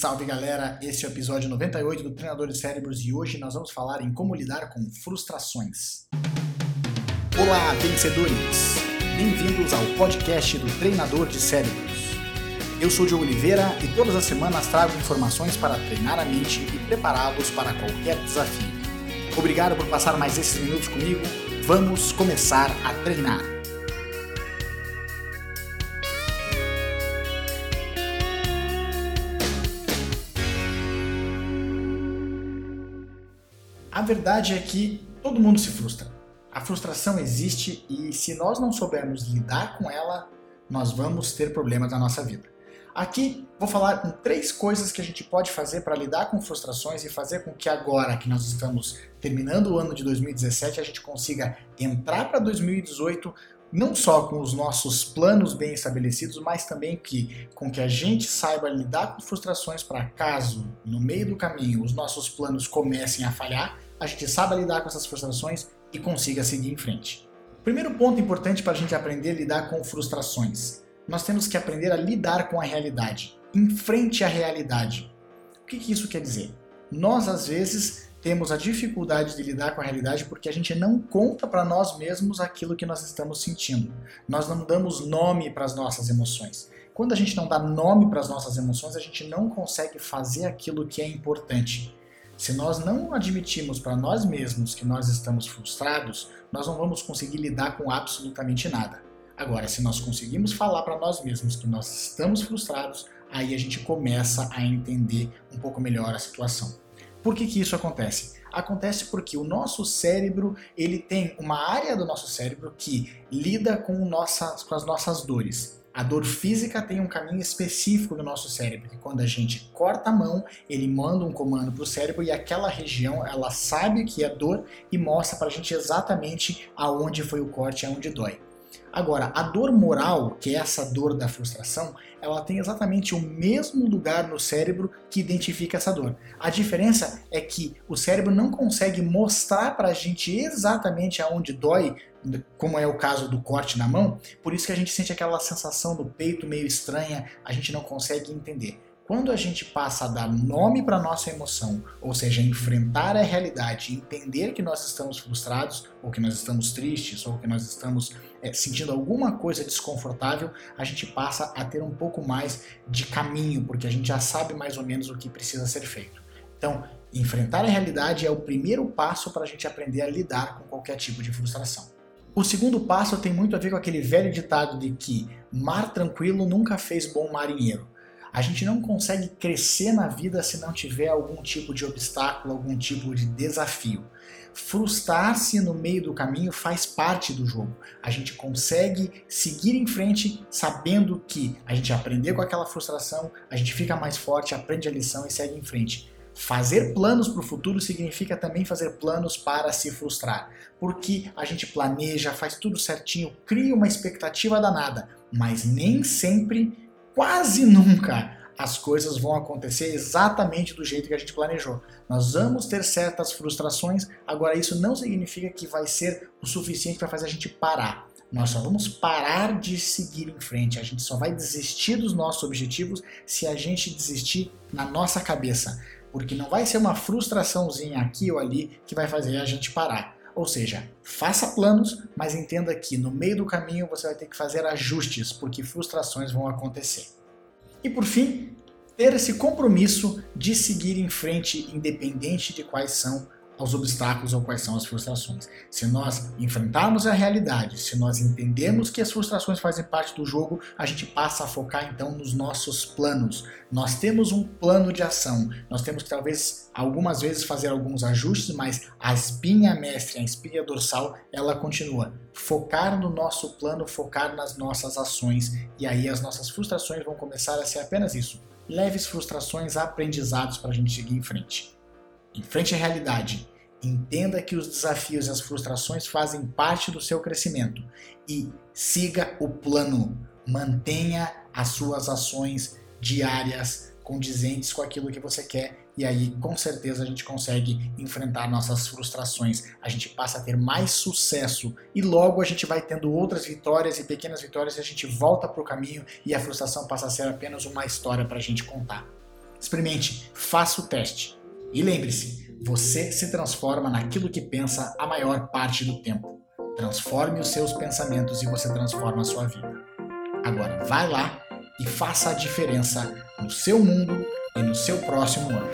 Salve galera, este é o episódio 98 do Treinador de Cérebros e hoje nós vamos falar em como lidar com frustrações. Olá, vencedores! Bem-vindos ao podcast do Treinador de Cérebros. Eu sou Diogo Oliveira e todas as semanas trago informações para treinar a mente e prepará-los para qualquer desafio. Obrigado por passar mais esses minutos comigo. Vamos começar a treinar. A verdade é que todo mundo se frustra. A frustração existe e se nós não soubermos lidar com ela, nós vamos ter problemas na nossa vida. Aqui vou falar em três coisas que a gente pode fazer para lidar com frustrações e fazer com que agora que nós estamos terminando o ano de 2017 a gente consiga entrar para 2018 não só com os nossos planos bem estabelecidos, mas também que com que a gente saiba lidar com frustrações para caso no meio do caminho os nossos planos comecem a falhar, a gente saiba lidar com essas frustrações e consiga seguir em frente. Primeiro ponto importante para a gente aprender a lidar com frustrações nós temos que aprender a lidar com a realidade. Enfrente a realidade. O que, que isso quer dizer? Nós, às vezes, temos a dificuldade de lidar com a realidade porque a gente não conta para nós mesmos aquilo que nós estamos sentindo. Nós não damos nome para as nossas emoções. Quando a gente não dá nome para as nossas emoções, a gente não consegue fazer aquilo que é importante. Se nós não admitimos para nós mesmos que nós estamos frustrados, nós não vamos conseguir lidar com absolutamente nada. Agora, se nós conseguimos falar para nós mesmos que nós estamos frustrados, aí a gente começa a entender um pouco melhor a situação. Por que, que isso acontece? Acontece porque o nosso cérebro ele tem uma área do nosso cérebro que lida com, nossas, com as nossas dores. A dor física tem um caminho específico do nosso cérebro, que quando a gente corta a mão, ele manda um comando para o cérebro e aquela região ela sabe que é dor e mostra para a gente exatamente aonde foi o corte, aonde dói. Agora, a dor moral, que é essa dor da frustração, ela tem exatamente o mesmo lugar no cérebro que identifica essa dor. A diferença é que o cérebro não consegue mostrar para a gente exatamente aonde dói, como é o caso do corte na mão, por isso que a gente sente aquela sensação no peito meio estranha, a gente não consegue entender. Quando a gente passa a dar nome para nossa emoção, ou seja, enfrentar a realidade, entender que nós estamos frustrados, ou que nós estamos tristes, ou que nós estamos é, sentindo alguma coisa desconfortável, a gente passa a ter um pouco mais de caminho, porque a gente já sabe mais ou menos o que precisa ser feito. Então, enfrentar a realidade é o primeiro passo para a gente aprender a lidar com qualquer tipo de frustração. O segundo passo tem muito a ver com aquele velho ditado de que mar tranquilo nunca fez bom marinheiro. A gente não consegue crescer na vida se não tiver algum tipo de obstáculo, algum tipo de desafio. Frustrar-se no meio do caminho faz parte do jogo. A gente consegue seguir em frente sabendo que a gente aprendeu com aquela frustração, a gente fica mais forte, aprende a lição e segue em frente. Fazer planos para o futuro significa também fazer planos para se frustrar, porque a gente planeja, faz tudo certinho, cria uma expectativa danada, mas nem sempre quase nunca as coisas vão acontecer exatamente do jeito que a gente planejou. Nós vamos ter certas frustrações, agora isso não significa que vai ser o suficiente para fazer a gente parar. Nós só vamos parar de seguir em frente, a gente só vai desistir dos nossos objetivos se a gente desistir na nossa cabeça, porque não vai ser uma frustraçãozinha aqui ou ali que vai fazer a gente parar. Ou seja, faça planos, mas entenda que no meio do caminho você vai ter que fazer ajustes, porque frustrações vão acontecer. E por fim, ter esse compromisso de seguir em frente, independente de quais são aos obstáculos ou quais são as frustrações. Se nós enfrentarmos a realidade, se nós entendemos que as frustrações fazem parte do jogo, a gente passa a focar então nos nossos planos. Nós temos um plano de ação, nós temos que talvez algumas vezes fazer alguns ajustes, mas a espinha mestre, a espinha dorsal, ela continua. Focar no nosso plano, focar nas nossas ações, e aí as nossas frustrações vão começar a ser apenas isso. Leves frustrações, aprendizados para a gente seguir em frente. Enfrente a realidade. Entenda que os desafios e as frustrações fazem parte do seu crescimento e siga o plano. Mantenha as suas ações diárias condizentes com aquilo que você quer e aí com certeza a gente consegue enfrentar nossas frustrações. A gente passa a ter mais sucesso e logo a gente vai tendo outras vitórias e pequenas vitórias e a gente volta para o caminho e a frustração passa a ser apenas uma história para a gente contar. Experimente, faça o teste. E lembre-se, você se transforma naquilo que pensa a maior parte do tempo. Transforme os seus pensamentos e você transforma a sua vida. Agora, vai lá e faça a diferença no seu mundo e no seu próximo ano.